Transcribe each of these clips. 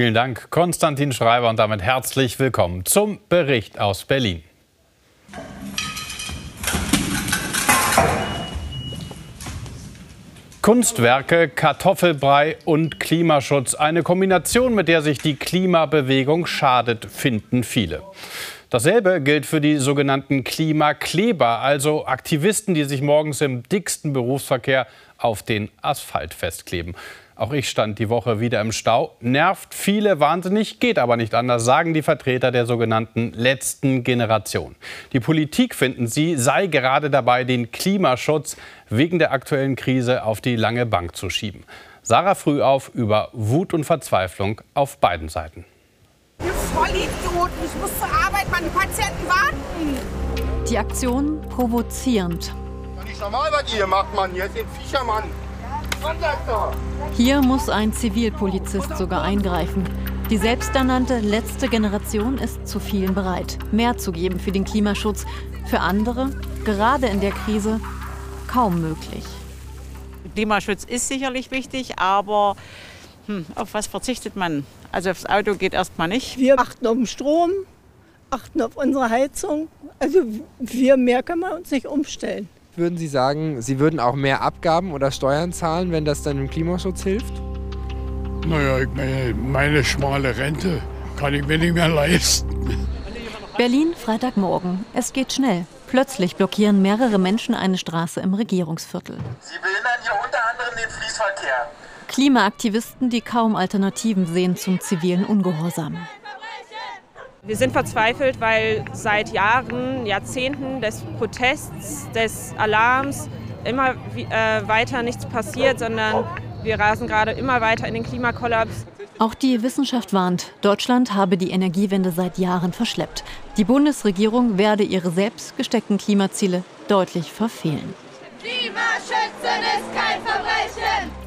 Vielen Dank, Konstantin Schreiber, und damit herzlich willkommen zum Bericht aus Berlin. Kunstwerke, Kartoffelbrei und Klimaschutz. Eine Kombination, mit der sich die Klimabewegung schadet, finden viele. Dasselbe gilt für die sogenannten Klimakleber, also Aktivisten, die sich morgens im dicksten Berufsverkehr auf den Asphalt festkleben. Auch ich stand die Woche wieder im Stau. Nervt viele wahnsinnig, geht aber nicht anders, sagen die Vertreter der sogenannten letzten Generation. Die Politik, finden sie, sei gerade dabei, den Klimaschutz wegen der aktuellen Krise auf die lange Bank zu schieben. Sarah Frühauf über Wut und Verzweiflung auf beiden Seiten. Ihr Vollidioten, ich muss zur Arbeit, meine Patienten warten. Die Aktion provozierend. Das ist nicht normal, was ihr hier macht, Mann. Hier ist ein Fischermann. Hier muss ein Zivilpolizist sogar eingreifen. Die selbsternannte letzte Generation ist zu vielen bereit, mehr zu geben für den Klimaschutz. Für andere, gerade in der Krise, kaum möglich. Klimaschutz ist sicherlich wichtig, aber hm, auf was verzichtet man? Also aufs Auto geht erstmal nicht. Wir achten auf den Strom, achten auf unsere Heizung. Also wir mehr können wir uns nicht umstellen. Würden Sie sagen, Sie würden auch mehr Abgaben oder Steuern zahlen, wenn das dann im Klimaschutz hilft? Naja, ich meine, meine schmale Rente kann ich mir nicht mehr leisten. Berlin, Freitagmorgen. Es geht schnell. Plötzlich blockieren mehrere Menschen eine Straße im Regierungsviertel. Sie behindern hier unter anderem den Fließverkehr. Klimaaktivisten, die kaum Alternativen sehen zum zivilen Ungehorsam. Wir sind verzweifelt, weil seit Jahren, Jahrzehnten des Protests, des Alarms immer äh, weiter nichts passiert, sondern wir rasen gerade immer weiter in den Klimakollaps. Auch die Wissenschaft warnt, Deutschland habe die Energiewende seit Jahren verschleppt. Die Bundesregierung werde ihre selbst gesteckten Klimaziele deutlich verfehlen. Klimaschützen ist kein Verbrechen!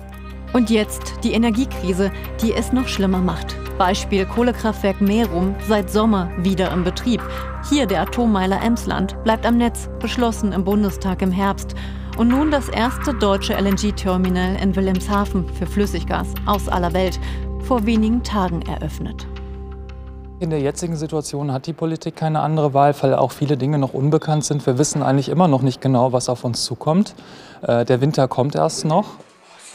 Und jetzt die Energiekrise, die es noch schlimmer macht. Beispiel Kohlekraftwerk Merum seit Sommer wieder im Betrieb. Hier der Atommeiler Emsland bleibt am Netz, beschlossen im Bundestag im Herbst. Und nun das erste deutsche LNG-Terminal in Wilhelmshaven für Flüssiggas aus aller Welt, vor wenigen Tagen eröffnet. In der jetzigen Situation hat die Politik keine andere Wahl, weil auch viele Dinge noch unbekannt sind. Wir wissen eigentlich immer noch nicht genau, was auf uns zukommt. Äh, der Winter kommt erst noch.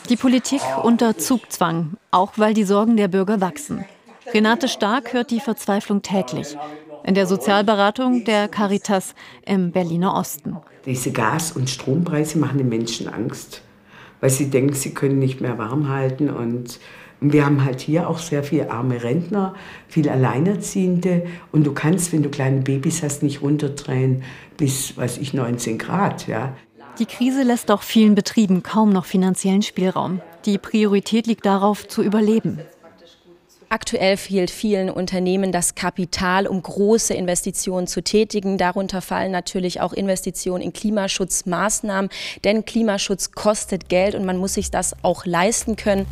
Die Politik unter Zugzwang, auch weil die Sorgen der Bürger wachsen. Renate Stark hört die Verzweiflung täglich. In der Sozialberatung der Caritas im Berliner Osten. Diese Gas- und Strompreise machen den Menschen Angst, weil sie denken, sie können nicht mehr warm halten. Und wir haben halt hier auch sehr viele arme Rentner, viele Alleinerziehende. Und du kannst, wenn du kleine Babys hast, nicht runterdrehen bis, weiß ich, 19 Grad. Ja. Die Krise lässt auch vielen Betrieben kaum noch finanziellen Spielraum. Die Priorität liegt darauf, zu überleben. Aktuell fehlt vielen Unternehmen das Kapital, um große Investitionen zu tätigen. Darunter fallen natürlich auch Investitionen in Klimaschutzmaßnahmen, denn Klimaschutz kostet Geld und man muss sich das auch leisten können.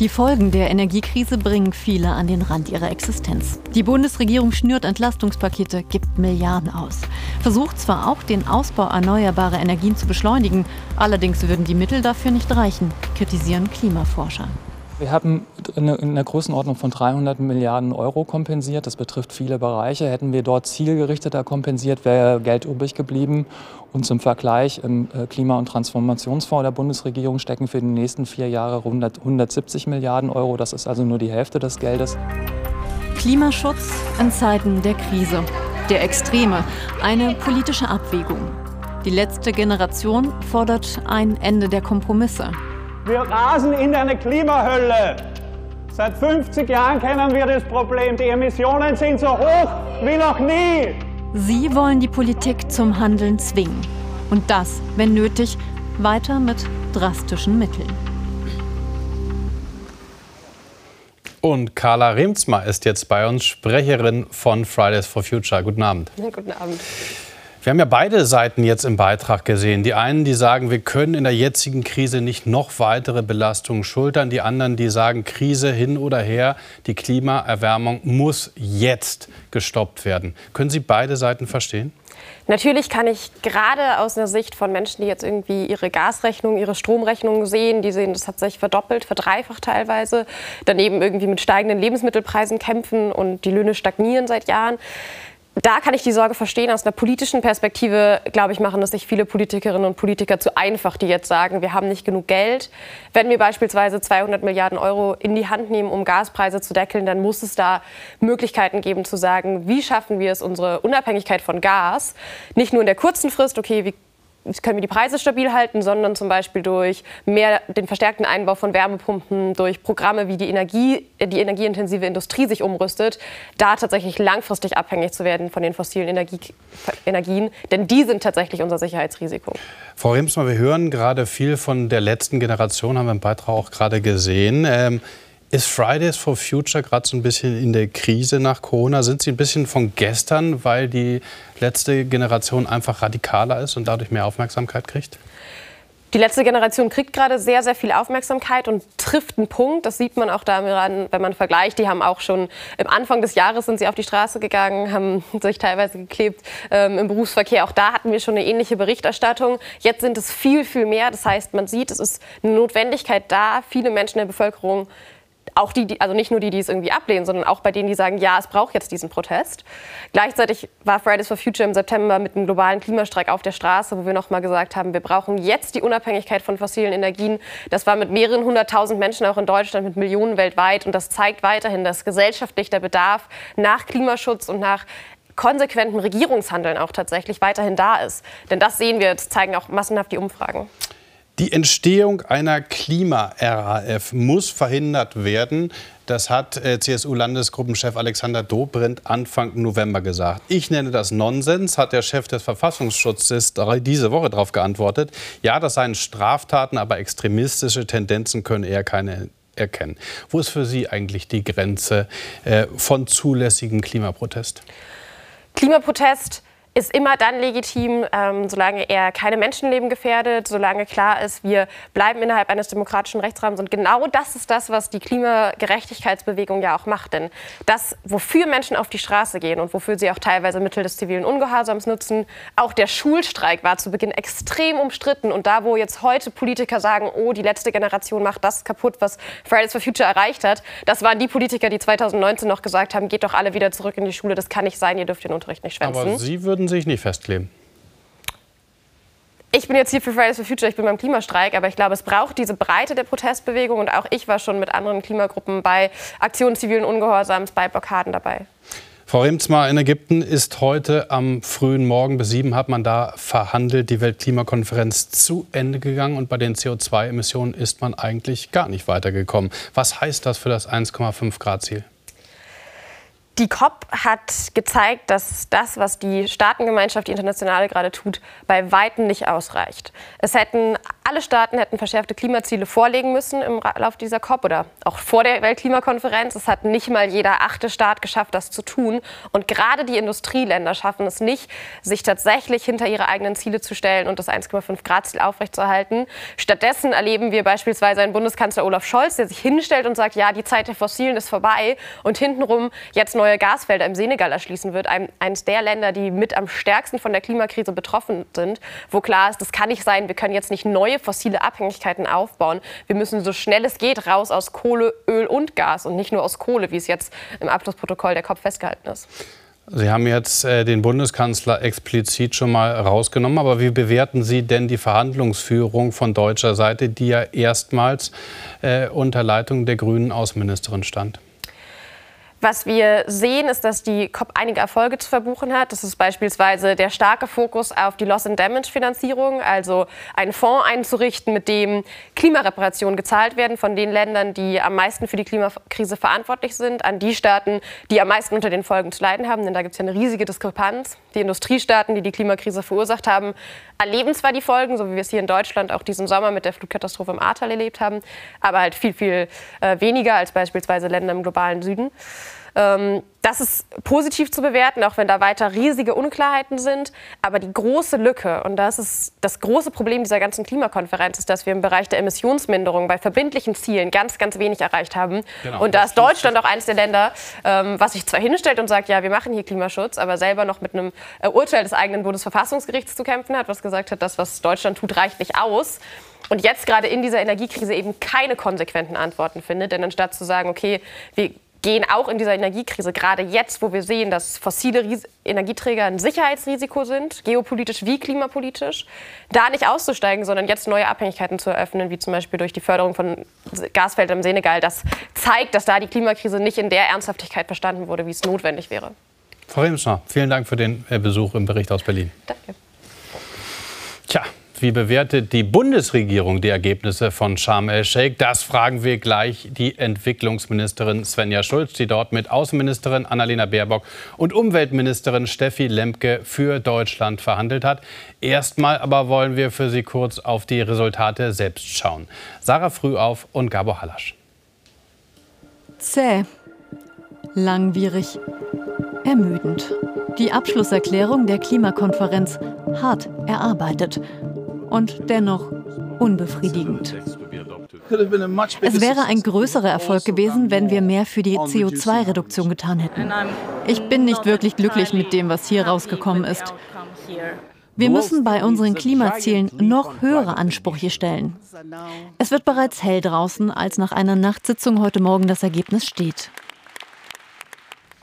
Die Folgen der Energiekrise bringen viele an den Rand ihrer Existenz. Die Bundesregierung schnürt Entlastungspakete, gibt Milliarden aus. Versucht zwar auch, den Ausbau erneuerbarer Energien zu beschleunigen, allerdings würden die Mittel dafür nicht reichen, kritisieren Klimaforscher. Wir haben in der Größenordnung von 300 Milliarden Euro kompensiert. Das betrifft viele Bereiche. Hätten wir dort zielgerichteter kompensiert, wäre Geld übrig geblieben. Und zum Vergleich, im äh, Klima- und Transformationsfonds der Bundesregierung stecken für die nächsten vier Jahre 170 Milliarden Euro. Das ist also nur die Hälfte des Geldes. Klimaschutz in Zeiten der Krise, der Extreme, eine politische Abwägung. Die letzte Generation fordert ein Ende der Kompromisse. Wir rasen in eine Klimahölle. Seit 50 Jahren kennen wir das Problem. Die Emissionen sind so hoch wie noch nie. Sie wollen die Politik zum Handeln zwingen. Und das, wenn nötig, weiter mit drastischen Mitteln. Und Carla Remsma ist jetzt bei uns, Sprecherin von Fridays for Future. Guten Abend. Ja, guten Abend. Wir haben ja beide Seiten jetzt im Beitrag gesehen. Die einen, die sagen, wir können in der jetzigen Krise nicht noch weitere Belastungen schultern. Die anderen, die sagen, Krise hin oder her, die Klimaerwärmung muss jetzt gestoppt werden. Können Sie beide Seiten verstehen? Natürlich kann ich gerade aus der Sicht von Menschen, die jetzt irgendwie ihre Gasrechnung, ihre Stromrechnung sehen, die sehen, das hat sich verdoppelt, verdreifacht teilweise, daneben irgendwie mit steigenden Lebensmittelpreisen kämpfen und die Löhne stagnieren seit Jahren da kann ich die Sorge verstehen. Aus einer politischen Perspektive, glaube ich, machen es sich viele Politikerinnen und Politiker zu einfach, die jetzt sagen, wir haben nicht genug Geld. Wenn wir beispielsweise 200 Milliarden Euro in die Hand nehmen, um Gaspreise zu deckeln, dann muss es da Möglichkeiten geben zu sagen, wie schaffen wir es, unsere Unabhängigkeit von Gas nicht nur in der kurzen Frist, okay, wie können wir die Preise stabil halten, sondern zum Beispiel durch mehr den verstärkten Einbau von Wärmepumpen, durch Programme, wie die Energie, die energieintensive Industrie sich umrüstet, da tatsächlich langfristig abhängig zu werden von den fossilen Energie, Energien, denn die sind tatsächlich unser Sicherheitsrisiko. Frau Remsmann, wir hören gerade viel von der letzten Generation, haben wir im Beitrag auch gerade gesehen. Ähm, ist Fridays for Future gerade so ein bisschen in der Krise nach Corona? Sind Sie ein bisschen von gestern, weil die letzte Generation einfach radikaler ist und dadurch mehr Aufmerksamkeit kriegt? Die letzte Generation kriegt gerade sehr, sehr viel Aufmerksamkeit und trifft einen Punkt. Das sieht man auch daran, wenn man vergleicht. Die haben auch schon im Anfang des Jahres sind sie auf die Straße gegangen, haben sich teilweise geklebt ähm, im Berufsverkehr. Auch da hatten wir schon eine ähnliche Berichterstattung. Jetzt sind es viel, viel mehr. Das heißt, man sieht, es ist eine Notwendigkeit da, viele Menschen in der Bevölkerung auch die, also nicht nur die, die es irgendwie ablehnen, sondern auch bei denen, die sagen, ja, es braucht jetzt diesen Protest. Gleichzeitig war Fridays for Future im September mit einem globalen Klimastreik auf der Straße, wo wir nochmal gesagt haben, wir brauchen jetzt die Unabhängigkeit von fossilen Energien. Das war mit mehreren hunderttausend Menschen auch in Deutschland, mit Millionen weltweit. Und das zeigt weiterhin, dass gesellschaftlich der Bedarf nach Klimaschutz und nach konsequentem Regierungshandeln auch tatsächlich weiterhin da ist. Denn das sehen wir, das zeigen auch massenhaft die Umfragen. Die Entstehung einer Klima-RAF muss verhindert werden. Das hat äh, CSU-Landesgruppenchef Alexander Dobrindt Anfang November gesagt. Ich nenne das Nonsens, hat der Chef des Verfassungsschutzes diese Woche darauf geantwortet. Ja, das seien Straftaten, aber extremistische Tendenzen können er keine erkennen. Wo ist für Sie eigentlich die Grenze äh, von zulässigem Klimaprotest? Klimaprotest ist immer dann legitim, ähm, solange er keine Menschenleben gefährdet, solange klar ist, wir bleiben innerhalb eines demokratischen Rechtsrahmens. Und genau das ist das, was die Klimagerechtigkeitsbewegung ja auch macht. Denn das, wofür Menschen auf die Straße gehen und wofür sie auch teilweise Mittel des zivilen Ungehorsams nutzen, auch der Schulstreik war zu Beginn extrem umstritten. Und da, wo jetzt heute Politiker sagen, oh, die letzte Generation macht das kaputt, was Fridays for Future erreicht hat, das waren die Politiker, die 2019 noch gesagt haben, geht doch alle wieder zurück in die Schule, das kann nicht sein, ihr dürft den Unterricht nicht schwänzen. Aber Sie würden sich nicht festkleben? Ich bin jetzt hier für Fridays for Future, ich bin beim Klimastreik, aber ich glaube, es braucht diese Breite der Protestbewegung und auch ich war schon mit anderen Klimagruppen bei Aktionen zivilen Ungehorsams, bei Blockaden dabei. Frau Remzmar, in Ägypten ist heute am frühen Morgen bis sieben hat man da verhandelt, die Weltklimakonferenz zu Ende gegangen und bei den CO2-Emissionen ist man eigentlich gar nicht weitergekommen. Was heißt das für das 1,5 Grad Ziel? Die COP hat gezeigt, dass das, was die Staatengemeinschaft, die internationale gerade tut, bei Weitem nicht ausreicht. Es hätten alle Staaten hätten verschärfte Klimaziele vorlegen müssen im Lauf dieser COP oder auch vor der Weltklimakonferenz. Es hat nicht mal jeder achte Staat geschafft, das zu tun. Und gerade die Industrieländer schaffen es nicht, sich tatsächlich hinter ihre eigenen Ziele zu stellen und das 1,5 Grad Ziel aufrechtzuerhalten. Stattdessen erleben wir beispielsweise einen Bundeskanzler Olaf Scholz, der sich hinstellt und sagt, ja, die Zeit der Fossilen ist vorbei und hintenrum jetzt neue Gasfelder im Senegal erschließen wird, ein, eines der Länder, die mit am stärksten von der Klimakrise betroffen sind, wo klar ist, das kann nicht sein, wir können jetzt nicht neue fossile Abhängigkeiten aufbauen. Wir müssen so schnell es geht raus aus Kohle, Öl und Gas und nicht nur aus Kohle, wie es jetzt im Abschlussprotokoll der COP festgehalten ist. Sie haben jetzt äh, den Bundeskanzler explizit schon mal rausgenommen. Aber wie bewerten Sie denn die Verhandlungsführung von deutscher Seite, die ja erstmals äh, unter Leitung der grünen Außenministerin stand? Was wir sehen, ist, dass die COP einige Erfolge zu verbuchen hat. Das ist beispielsweise der starke Fokus auf die Loss-and-Damage-Finanzierung, also einen Fonds einzurichten, mit dem Klimareparationen gezahlt werden von den Ländern, die am meisten für die Klimakrise verantwortlich sind, an die Staaten, die am meisten unter den Folgen zu leiden haben. Denn da gibt es ja eine riesige Diskrepanz. Die Industriestaaten, die die Klimakrise verursacht haben, erleben zwar die Folgen, so wie wir es hier in Deutschland auch diesen Sommer mit der Flutkatastrophe im Ahrtal erlebt haben, aber halt viel, viel äh, weniger als beispielsweise Länder im globalen Süden. Ähm, das ist positiv zu bewerten, auch wenn da weiter riesige Unklarheiten sind. Aber die große Lücke, und das ist das große Problem dieser ganzen Klimakonferenz, ist, dass wir im Bereich der Emissionsminderung bei verbindlichen Zielen ganz, ganz wenig erreicht haben. Genau. Und da ist Deutschland auch eines der Länder, ähm, was sich zwar hinstellt und sagt, ja, wir machen hier Klimaschutz, aber selber noch mit einem äh, Urteil des eigenen Bundesverfassungsgerichts zu kämpfen hat, was gesagt hat, das, was Deutschland tut, reicht nicht aus und jetzt gerade in dieser Energiekrise eben keine konsequenten Antworten findet. Denn anstatt zu sagen, okay, wir gehen auch in dieser Energiekrise, gerade jetzt, wo wir sehen, dass fossile Ries Energieträger ein Sicherheitsrisiko sind, geopolitisch wie klimapolitisch, da nicht auszusteigen, sondern jetzt neue Abhängigkeiten zu eröffnen, wie zum Beispiel durch die Förderung von Gasfeldern im Senegal. Das zeigt, dass da die Klimakrise nicht in der Ernsthaftigkeit verstanden wurde, wie es notwendig wäre. Frau Remscher, vielen Dank für den äh, Besuch im Bericht aus Berlin. Danke. Wie bewertet die Bundesregierung die Ergebnisse von Sharm el-Sheikh? Das fragen wir gleich die Entwicklungsministerin Svenja Schulz, die dort mit Außenministerin Annalena Baerbock und Umweltministerin Steffi Lemke für Deutschland verhandelt hat. Erstmal aber wollen wir für Sie kurz auf die Resultate selbst schauen. Sarah Frühauf und Gabor Hallasch. Zäh, langwierig, ermüdend. Die Abschlusserklärung der Klimakonferenz hart erarbeitet und dennoch unbefriedigend. Es wäre ein größerer Erfolg gewesen, wenn wir mehr für die CO2-Reduktion getan hätten. Ich bin nicht wirklich glücklich mit dem, was hier rausgekommen ist. Wir müssen bei unseren Klimazielen noch höhere Ansprüche stellen. Es wird bereits hell draußen, als nach einer Nachtsitzung heute Morgen das Ergebnis steht.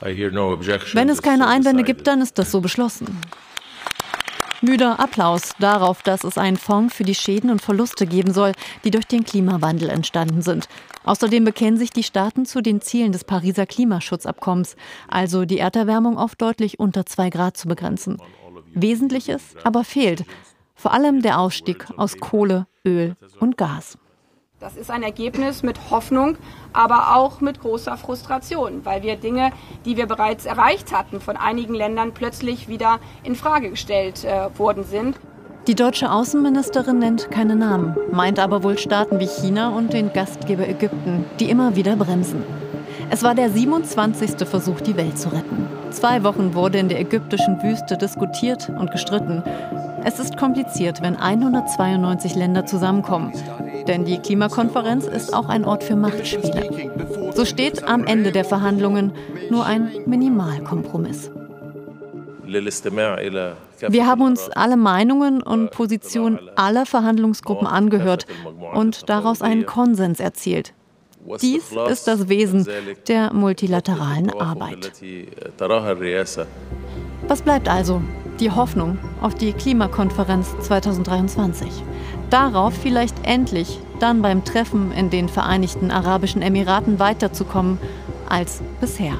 Wenn es keine Einwände gibt, dann ist das so beschlossen. Müder Applaus darauf, dass es einen Fonds für die Schäden und Verluste geben soll, die durch den Klimawandel entstanden sind. Außerdem bekennen sich die Staaten zu den Zielen des Pariser Klimaschutzabkommens, also die Erderwärmung auf deutlich unter zwei Grad zu begrenzen. Wesentliches aber fehlt, vor allem der Ausstieg aus Kohle, Öl und Gas. Das ist ein Ergebnis mit Hoffnung, aber auch mit großer Frustration, weil wir Dinge, die wir bereits erreicht hatten, von einigen Ländern plötzlich wieder in Frage gestellt äh, worden sind. Die deutsche Außenministerin nennt keine Namen, meint aber wohl Staaten wie China und den Gastgeber Ägypten, die immer wieder bremsen. Es war der 27. Versuch, die Welt zu retten. Zwei Wochen wurde in der ägyptischen Wüste diskutiert und gestritten. Es ist kompliziert, wenn 192 Länder zusammenkommen. Denn die Klimakonferenz ist auch ein Ort für Machtspiele. So steht am Ende der Verhandlungen nur ein Minimalkompromiss. Wir haben uns alle Meinungen und Positionen aller Verhandlungsgruppen angehört und daraus einen Konsens erzielt. Dies ist das Wesen der multilateralen Arbeit. Was bleibt also? Die Hoffnung auf die Klimakonferenz 2023. Darauf vielleicht endlich dann beim Treffen in den Vereinigten Arabischen Emiraten weiterzukommen als bisher.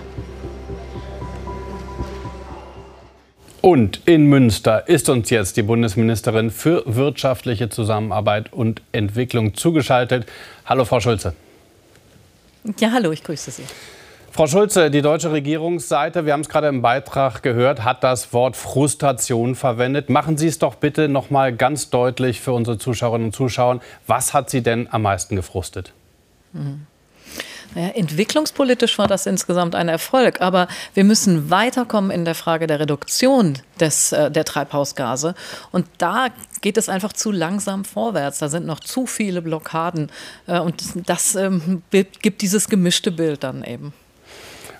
Und in Münster ist uns jetzt die Bundesministerin für wirtschaftliche Zusammenarbeit und Entwicklung zugeschaltet. Hallo, Frau Schulze. Ja, hallo, ich grüße Sie. Frau Schulze, die deutsche Regierungsseite, wir haben es gerade im Beitrag gehört, hat das Wort Frustration verwendet. Machen Sie es doch bitte noch mal ganz deutlich für unsere Zuschauerinnen und Zuschauer. Was hat Sie denn am meisten gefrustet? Mhm. Naja, entwicklungspolitisch war das insgesamt ein Erfolg, aber wir müssen weiterkommen in der Frage der Reduktion des, äh, der Treibhausgase. Und da geht es einfach zu langsam vorwärts. Da sind noch zu viele Blockaden. Äh, und das ähm, gibt dieses gemischte Bild dann eben.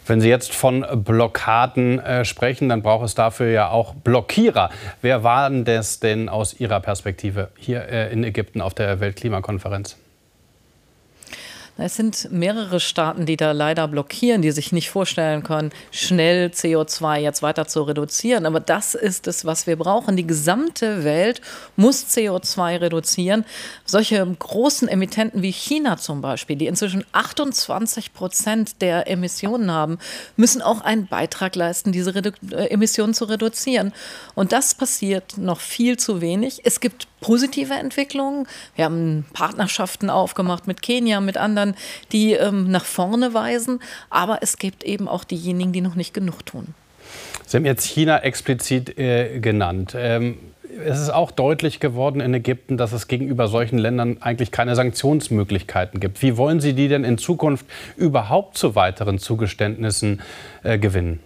Wenn Sie jetzt von Blockaden äh, sprechen, dann braucht es dafür ja auch Blockierer. Wer waren das denn aus Ihrer Perspektive hier äh, in Ägypten auf der Weltklimakonferenz? Es sind mehrere Staaten, die da leider blockieren, die sich nicht vorstellen können, schnell CO2 jetzt weiter zu reduzieren. Aber das ist es, was wir brauchen. Die gesamte Welt muss CO2 reduzieren. Solche großen Emittenten wie China zum Beispiel, die inzwischen 28 Prozent der Emissionen haben, müssen auch einen Beitrag leisten, diese Redu äh, Emissionen zu reduzieren. Und das passiert noch viel zu wenig. Es gibt positive Entwicklungen. Wir haben Partnerschaften aufgemacht mit Kenia, mit anderen, die ähm, nach vorne weisen. Aber es gibt eben auch diejenigen, die noch nicht genug tun. Sie haben jetzt China explizit äh, genannt. Ähm, es ist auch deutlich geworden in Ägypten, dass es gegenüber solchen Ländern eigentlich keine Sanktionsmöglichkeiten gibt. Wie wollen Sie die denn in Zukunft überhaupt zu weiteren Zugeständnissen äh, gewinnen?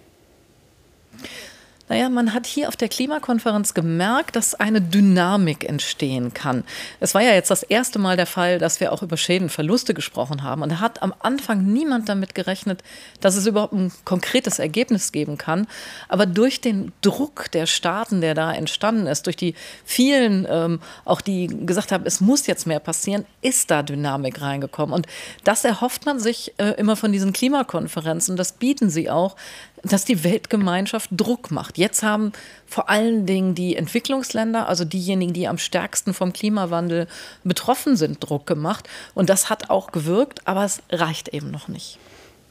Naja, man hat hier auf der Klimakonferenz gemerkt, dass eine Dynamik entstehen kann. Es war ja jetzt das erste Mal der Fall, dass wir auch über Schäden, Verluste gesprochen haben. Und da hat am Anfang niemand damit gerechnet, dass es überhaupt ein konkretes Ergebnis geben kann. Aber durch den Druck der Staaten, der da entstanden ist, durch die vielen, ähm, auch die gesagt haben, es muss jetzt mehr passieren, ist da Dynamik reingekommen. Und das erhofft man sich äh, immer von diesen Klimakonferenzen. Das bieten sie auch, dass die Weltgemeinschaft Druck macht. Jetzt haben vor allen Dingen die Entwicklungsländer, also diejenigen, die am stärksten vom Klimawandel betroffen sind, Druck gemacht. Und das hat auch gewirkt, aber es reicht eben noch nicht.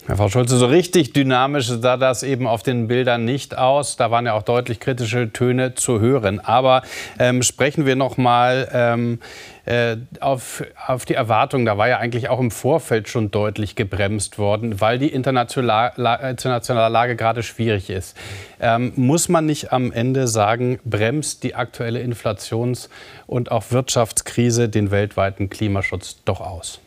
Herr Frau Schulze, so richtig dynamisch sah das eben auf den Bildern nicht aus. Da waren ja auch deutlich kritische Töne zu hören. Aber ähm, sprechen wir noch mal ähm, äh, auf, auf die Erwartungen. Da war ja eigentlich auch im Vorfeld schon deutlich gebremst worden, weil die internationale, internationale Lage gerade schwierig ist. Ähm, muss man nicht am Ende sagen, bremst die aktuelle Inflations- und auch Wirtschaftskrise den weltweiten Klimaschutz doch aus?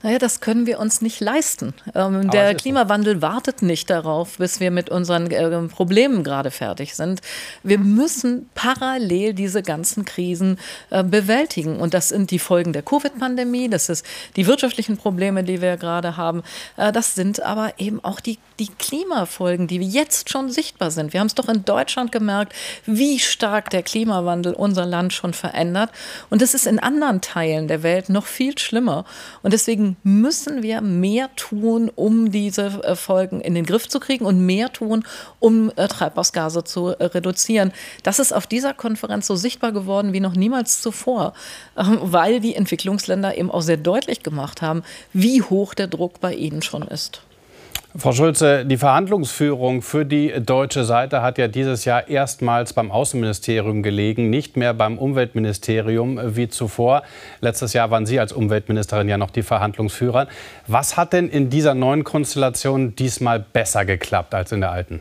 Naja, das können wir uns nicht leisten. Ähm, der Klimawandel so. wartet nicht darauf, bis wir mit unseren äh, Problemen gerade fertig sind. Wir müssen parallel diese ganzen Krisen äh, bewältigen. Und das sind die Folgen der Covid-Pandemie, das ist die wirtschaftlichen Probleme, die wir gerade haben. Äh, das sind aber eben auch die, die Klimafolgen, die jetzt schon sichtbar sind. Wir haben es doch in Deutschland gemerkt, wie stark der Klimawandel unser Land schon verändert. Und es ist in anderen Teilen der Welt noch viel schlimmer. Und deswegen müssen wir mehr tun, um diese äh, Folgen in den Griff zu kriegen und mehr tun, um äh, Treibhausgase zu äh, reduzieren. Das ist auf dieser Konferenz so sichtbar geworden wie noch niemals zuvor, ähm, weil die Entwicklungsländer eben auch sehr deutlich gemacht haben, wie hoch der Druck bei ihnen schon ist. Frau Schulze, die Verhandlungsführung für die deutsche Seite hat ja dieses Jahr erstmals beim Außenministerium gelegen, nicht mehr beim Umweltministerium wie zuvor. Letztes Jahr waren Sie als Umweltministerin ja noch die Verhandlungsführer. Was hat denn in dieser neuen Konstellation diesmal besser geklappt als in der alten?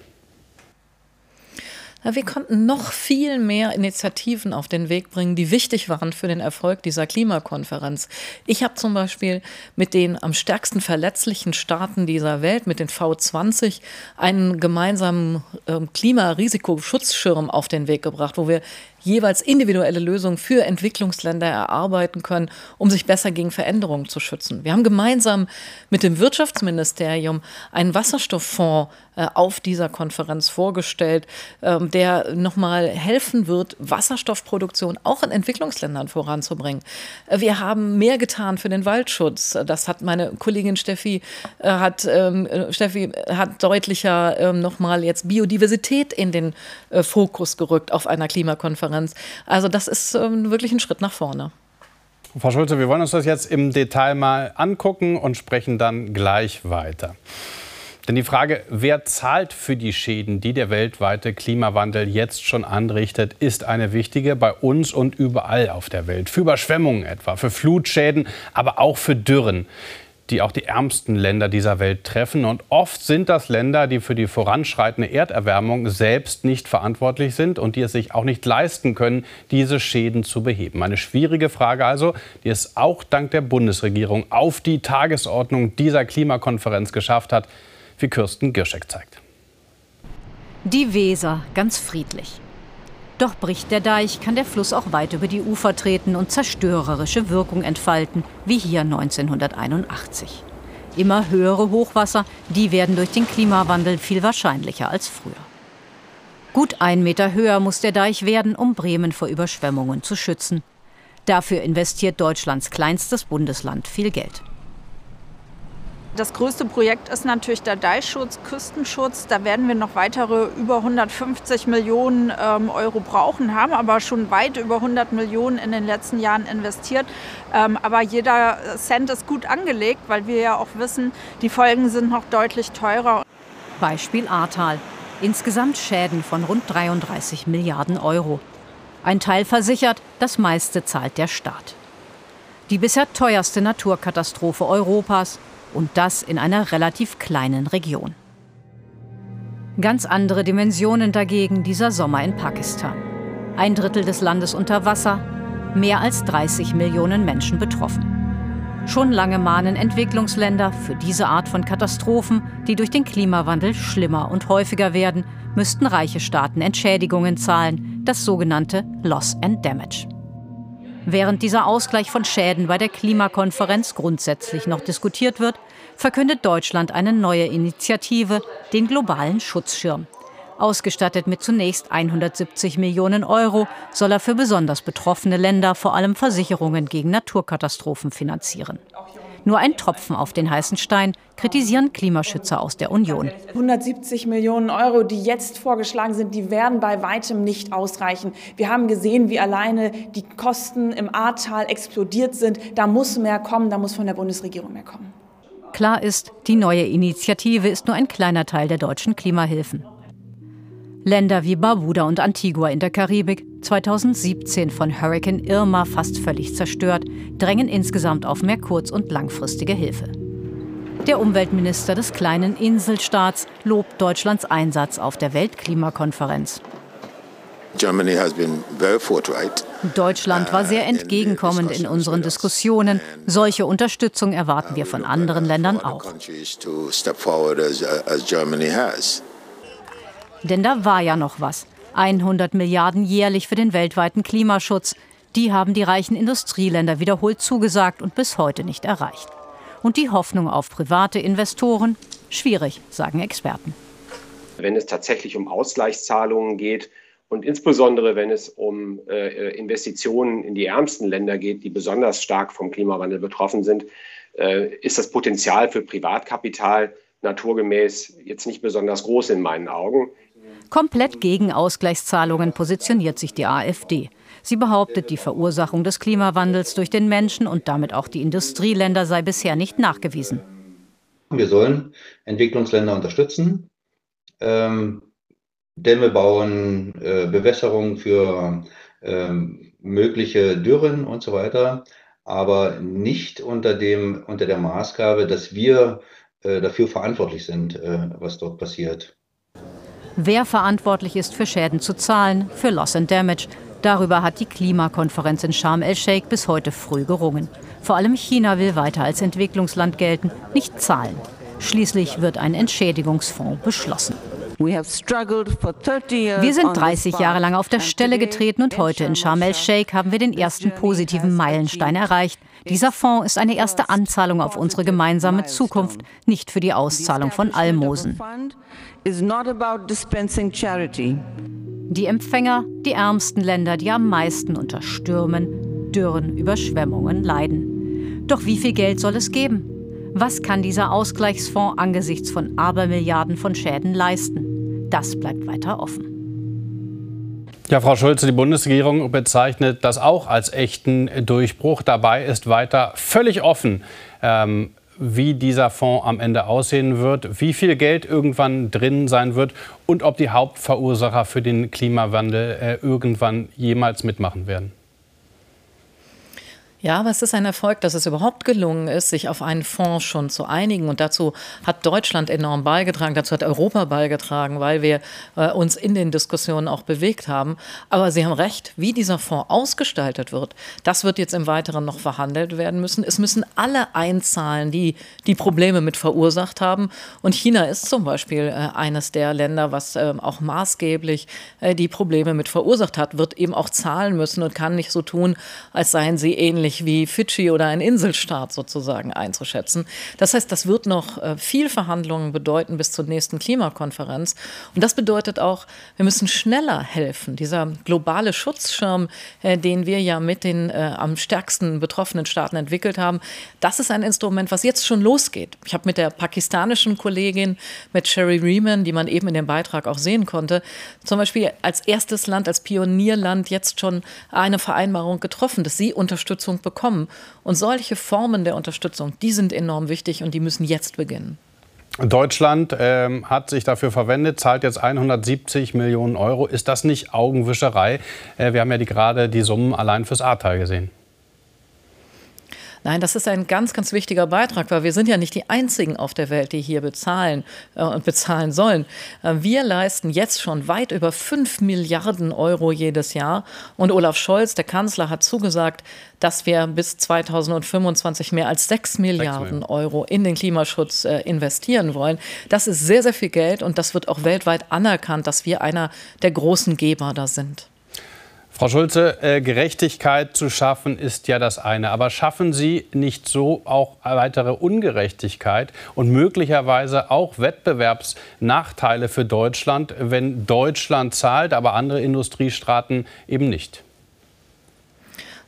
Wir konnten noch viel mehr Initiativen auf den Weg bringen, die wichtig waren für den Erfolg dieser Klimakonferenz. Ich habe zum Beispiel mit den am stärksten verletzlichen Staaten dieser Welt, mit den V20, einen gemeinsamen ähm, Klimarisiko-Schutzschirm auf den Weg gebracht, wo wir jeweils individuelle Lösungen für Entwicklungsländer erarbeiten können, um sich besser gegen Veränderungen zu schützen. Wir haben gemeinsam mit dem Wirtschaftsministerium einen Wasserstofffonds äh, auf dieser Konferenz vorgestellt, ähm, der nochmal helfen wird, Wasserstoffproduktion auch in Entwicklungsländern voranzubringen. Äh, wir haben mehr getan für den Waldschutz. Das hat meine Kollegin Steffi äh, hat, ähm, Steffi hat deutlicher ähm, nochmal jetzt Biodiversität in den Fokus gerückt auf einer Klimakonferenz. Also das ist wirklich ein Schritt nach vorne. Frau Schulze, wir wollen uns das jetzt im Detail mal angucken und sprechen dann gleich weiter. Denn die Frage, wer zahlt für die Schäden, die der weltweite Klimawandel jetzt schon anrichtet, ist eine wichtige bei uns und überall auf der Welt. Für Überschwemmungen etwa, für Flutschäden, aber auch für Dürren die auch die ärmsten Länder dieser Welt treffen. Und oft sind das Länder, die für die voranschreitende Erderwärmung selbst nicht verantwortlich sind und die es sich auch nicht leisten können, diese Schäden zu beheben. Eine schwierige Frage also, die es auch dank der Bundesregierung auf die Tagesordnung dieser Klimakonferenz geschafft hat wie Kirsten Girschek zeigt. Die Weser ganz friedlich. Doch bricht der Deich, kann der Fluss auch weit über die Ufer treten und zerstörerische Wirkung entfalten, wie hier 1981. Immer höhere Hochwasser, die werden durch den Klimawandel viel wahrscheinlicher als früher. Gut ein Meter höher muss der Deich werden, um Bremen vor Überschwemmungen zu schützen. Dafür investiert Deutschlands kleinstes Bundesland viel Geld. Das größte Projekt ist natürlich der Deichschutz, Küstenschutz. Da werden wir noch weitere über 150 Millionen ähm, Euro brauchen, haben aber schon weit über 100 Millionen in den letzten Jahren investiert. Ähm, aber jeder Cent ist gut angelegt, weil wir ja auch wissen, die Folgen sind noch deutlich teurer. Beispiel Ahrtal. Insgesamt Schäden von rund 33 Milliarden Euro. Ein Teil versichert, das meiste zahlt der Staat. Die bisher teuerste Naturkatastrophe Europas und das in einer relativ kleinen Region. Ganz andere Dimensionen dagegen dieser Sommer in Pakistan. Ein Drittel des Landes unter Wasser, mehr als 30 Millionen Menschen betroffen. Schon lange mahnen Entwicklungsländer, für diese Art von Katastrophen, die durch den Klimawandel schlimmer und häufiger werden, müssten reiche Staaten Entschädigungen zahlen, das sogenannte Loss and Damage. Während dieser Ausgleich von Schäden bei der Klimakonferenz grundsätzlich noch diskutiert wird, verkündet Deutschland eine neue Initiative, den globalen Schutzschirm. Ausgestattet mit zunächst 170 Millionen Euro soll er für besonders betroffene Länder vor allem Versicherungen gegen Naturkatastrophen finanzieren. Nur ein Tropfen auf den heißen Stein, kritisieren Klimaschützer aus der Union. 170 Millionen Euro, die jetzt vorgeschlagen sind, die werden bei weitem nicht ausreichen. Wir haben gesehen, wie alleine die Kosten im Ahrtal explodiert sind. Da muss mehr kommen, da muss von der Bundesregierung mehr kommen. Klar ist, die neue Initiative ist nur ein kleiner Teil der deutschen Klimahilfen. Länder wie Barbuda und Antigua in der Karibik, 2017 von Hurricane Irma fast völlig zerstört, drängen insgesamt auf mehr kurz- und langfristige Hilfe. Der Umweltminister des kleinen Inselstaats lobt Deutschlands Einsatz auf der Weltklimakonferenz. Deutschland war sehr entgegenkommend in unseren Diskussionen. Solche Unterstützung erwarten wir von anderen Ländern auch. Denn da war ja noch was. 100 Milliarden jährlich für den weltweiten Klimaschutz. Die haben die reichen Industrieländer wiederholt zugesagt und bis heute nicht erreicht. Und die Hoffnung auf private Investoren? Schwierig, sagen Experten. Wenn es tatsächlich um Ausgleichszahlungen geht und insbesondere wenn es um äh, Investitionen in die ärmsten Länder geht, die besonders stark vom Klimawandel betroffen sind, äh, ist das Potenzial für Privatkapital naturgemäß jetzt nicht besonders groß in meinen Augen. Komplett gegen Ausgleichszahlungen positioniert sich die AfD. Sie behauptet, die Verursachung des Klimawandels durch den Menschen und damit auch die Industrieländer sei bisher nicht nachgewiesen. Wir sollen Entwicklungsländer unterstützen, ähm, Dämme bauen, äh, Bewässerung für ähm, mögliche Dürren und so weiter, aber nicht unter, dem, unter der Maßgabe, dass wir äh, dafür verantwortlich sind, äh, was dort passiert. Wer verantwortlich ist für Schäden zu zahlen, für Loss and Damage, darüber hat die Klimakonferenz in Sharm el-Sheikh bis heute früh gerungen. Vor allem China will weiter als Entwicklungsland gelten, nicht zahlen. Schließlich wird ein Entschädigungsfonds beschlossen. Wir sind 30 Jahre lang auf der Stelle getreten und heute in Sharm el-Sheikh haben wir den ersten positiven Meilenstein erreicht. Dieser Fonds ist eine erste Anzahlung auf unsere gemeinsame Zukunft, nicht für die Auszahlung von Almosen. Die Empfänger, die ärmsten Länder, die am meisten unter Stürmen, Dürren, Überschwemmungen leiden. Doch wie viel Geld soll es geben? Was kann dieser Ausgleichsfonds angesichts von Abermilliarden von Schäden leisten? Das bleibt weiter offen. Ja, Frau Schulze, die Bundesregierung bezeichnet das auch als echten Durchbruch. Dabei ist weiter völlig offen, ähm, wie dieser Fonds am Ende aussehen wird, wie viel Geld irgendwann drin sein wird und ob die Hauptverursacher für den Klimawandel äh, irgendwann jemals mitmachen werden. Ja, aber es ist ein Erfolg, dass es überhaupt gelungen ist, sich auf einen Fonds schon zu einigen. Und dazu hat Deutschland enorm beigetragen, dazu hat Europa beigetragen, weil wir äh, uns in den Diskussionen auch bewegt haben. Aber Sie haben recht, wie dieser Fonds ausgestaltet wird, das wird jetzt im Weiteren noch verhandelt werden müssen. Es müssen alle einzahlen, die die Probleme mit verursacht haben. Und China ist zum Beispiel äh, eines der Länder, was äh, auch maßgeblich äh, die Probleme mit verursacht hat, wird eben auch zahlen müssen und kann nicht so tun, als seien sie ähnlich ähnlich wie Fidschi oder ein Inselstaat sozusagen einzuschätzen. Das heißt, das wird noch äh, viel Verhandlungen bedeuten bis zur nächsten Klimakonferenz. Und das bedeutet auch, wir müssen schneller helfen. Dieser globale Schutzschirm, äh, den wir ja mit den äh, am stärksten betroffenen Staaten entwickelt haben, das ist ein Instrument, was jetzt schon losgeht. Ich habe mit der pakistanischen Kollegin, mit Sherry Riemann, die man eben in dem Beitrag auch sehen konnte, zum Beispiel als erstes Land, als Pionierland jetzt schon eine Vereinbarung getroffen, dass sie Unterstützung Unterstützung bekommen. Und solche Formen der Unterstützung, die sind enorm wichtig und die müssen jetzt beginnen. Deutschland äh, hat sich dafür verwendet, zahlt jetzt 170 Millionen Euro. Ist das nicht Augenwischerei? Äh, wir haben ja die, gerade die Summen allein fürs Ahrtal gesehen. Nein, das ist ein ganz, ganz wichtiger Beitrag, weil wir sind ja nicht die Einzigen auf der Welt, die hier bezahlen äh, und bezahlen sollen. Äh, wir leisten jetzt schon weit über 5 Milliarden Euro jedes Jahr. Und Olaf Scholz, der Kanzler, hat zugesagt, dass wir bis 2025 mehr als 6 Milliarden Euro in den Klimaschutz äh, investieren wollen. Das ist sehr, sehr viel Geld und das wird auch weltweit anerkannt, dass wir einer der großen Geber da sind. Frau Schulze, äh, Gerechtigkeit zu schaffen ist ja das eine. Aber schaffen Sie nicht so auch weitere Ungerechtigkeit und möglicherweise auch Wettbewerbsnachteile für Deutschland, wenn Deutschland zahlt, aber andere Industriestaaten eben nicht?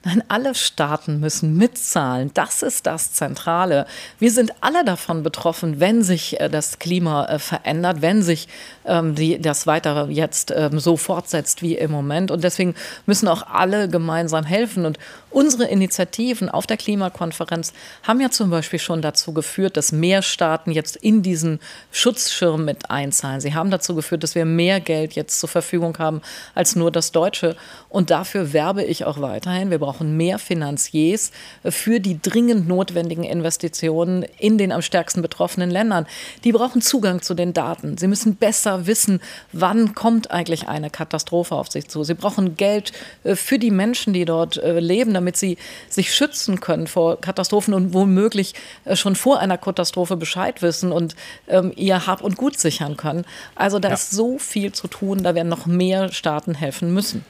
Nein, alle Staaten müssen mitzahlen. Das ist das Zentrale. Wir sind alle davon betroffen, wenn sich äh, das Klima äh, verändert, wenn sich ähm, das weitere jetzt ähm, so fortsetzt wie im Moment. Und deswegen müssen auch alle gemeinsam helfen. Und unsere Initiativen auf der Klimakonferenz haben ja zum Beispiel schon dazu geführt, dass mehr Staaten jetzt in diesen Schutzschirm mit einzahlen. Sie haben dazu geführt, dass wir mehr Geld jetzt zur Verfügung haben als nur das Deutsche. Und dafür werbe ich auch weiterhin. Wir brauchen mehr Finanziers für die dringend notwendigen Investitionen in den am stärksten betroffenen Ländern. Die brauchen Zugang zu den Daten. Sie müssen besser wissen, wann kommt eigentlich eine Katastrophe auf sich zu. Sie brauchen Geld äh, für die Menschen, die dort äh, leben, damit sie sich schützen können vor Katastrophen und womöglich äh, schon vor einer Katastrophe Bescheid wissen und ähm, ihr Hab und Gut sichern können. Also da ja. ist so viel zu tun, da werden noch mehr Staaten helfen müssen.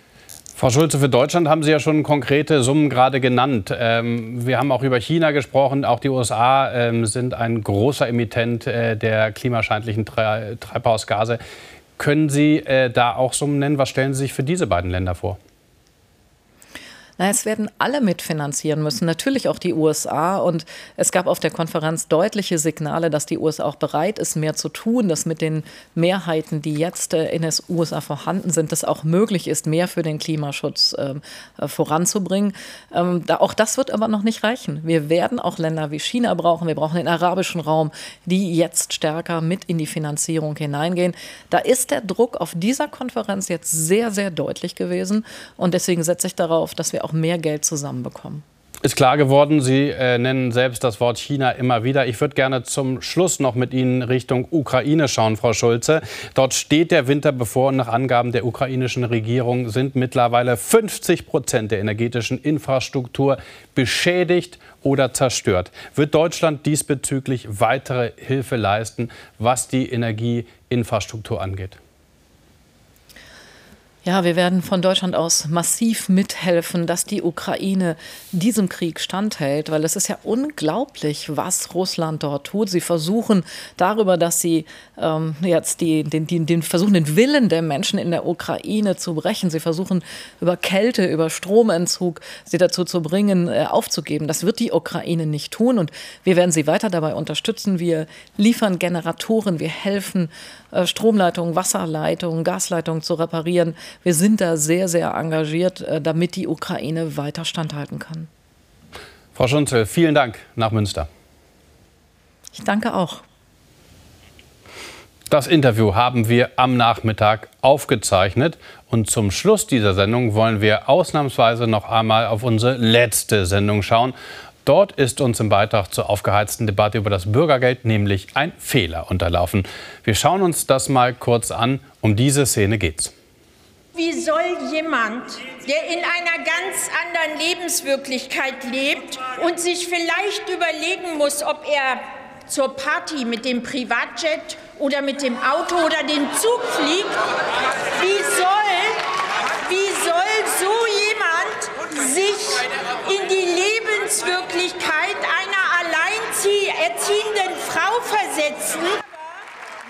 Frau Schulze, für Deutschland haben Sie ja schon konkrete Summen gerade genannt. Ähm, wir haben auch über China gesprochen. Auch die USA ähm, sind ein großer Emittent äh, der klimaschädlichen Treibhausgase. Können Sie äh, da auch Summen nennen? Was stellen Sie sich für diese beiden Länder vor? Na, es werden alle mitfinanzieren müssen, natürlich auch die USA. Und es gab auf der Konferenz deutliche Signale, dass die USA auch bereit ist, mehr zu tun, dass mit den Mehrheiten, die jetzt äh, in den USA vorhanden sind, das auch möglich ist, mehr für den Klimaschutz ähm, äh, voranzubringen. Ähm, da, auch das wird aber noch nicht reichen. Wir werden auch Länder wie China brauchen. Wir brauchen den arabischen Raum, die jetzt stärker mit in die Finanzierung hineingehen. Da ist der Druck auf dieser Konferenz jetzt sehr, sehr deutlich gewesen. Und deswegen setze ich darauf, dass wir auch auch mehr Geld zusammenbekommen. Ist klar geworden, Sie äh, nennen selbst das Wort China immer wieder. Ich würde gerne zum Schluss noch mit Ihnen Richtung Ukraine schauen, Frau Schulze. Dort steht der Winter bevor und nach Angaben der ukrainischen Regierung sind mittlerweile 50 Prozent der energetischen Infrastruktur beschädigt oder zerstört. Wird Deutschland diesbezüglich weitere Hilfe leisten, was die Energieinfrastruktur angeht? Ja, wir werden von Deutschland aus massiv mithelfen, dass die Ukraine diesem Krieg standhält, weil es ist ja unglaublich, was Russland dort tut. Sie versuchen darüber, dass sie ähm, jetzt die, den, den, den versuchen, den Willen der Menschen in der Ukraine zu brechen. Sie versuchen über Kälte, über Stromentzug sie dazu zu bringen, äh, aufzugeben. Das wird die Ukraine nicht tun und wir werden sie weiter dabei unterstützen. Wir liefern Generatoren, wir helfen, äh, Stromleitungen, Wasserleitungen, Gasleitungen zu reparieren. Wir sind da sehr, sehr engagiert, äh, damit die Ukraine weiter standhalten kann. Frau Schunzel, vielen Dank nach Münster. Ich danke auch. Das Interview haben wir am Nachmittag aufgezeichnet und zum Schluss dieser Sendung wollen wir ausnahmsweise noch einmal auf unsere letzte Sendung schauen. Dort ist uns im Beitrag zur aufgeheizten Debatte über das Bürgergeld nämlich ein Fehler unterlaufen. Wir schauen uns das mal kurz an. Um diese Szene geht's. Wie soll jemand, der in einer ganz anderen Lebenswirklichkeit lebt und sich vielleicht überlegen muss, ob er zur Party mit dem Privatjet oder mit dem Auto oder dem Zug fliegt, wie soll, wie soll so jemand sich in die Lebenswirklichkeit einer alleinerziehenden Frau versetzen?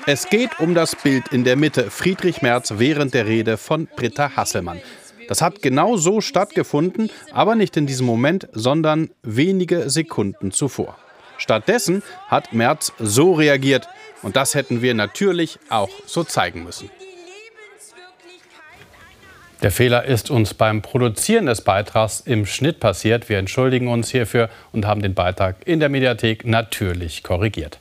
Es geht um das Bild in der Mitte. Friedrich Merz während der Rede von Britta Hasselmann. Das hat genau so stattgefunden, aber nicht in diesem Moment, sondern wenige Sekunden zuvor. Stattdessen hat Merz so reagiert. Und das hätten wir natürlich auch so zeigen müssen. Der Fehler ist uns beim Produzieren des Beitrags im Schnitt passiert. Wir entschuldigen uns hierfür und haben den Beitrag in der Mediathek natürlich korrigiert.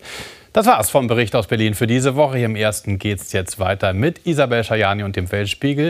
Das war's vom Bericht aus Berlin für diese Woche. Hier im ersten geht's jetzt weiter mit Isabel Schajani und dem Weltspiegel.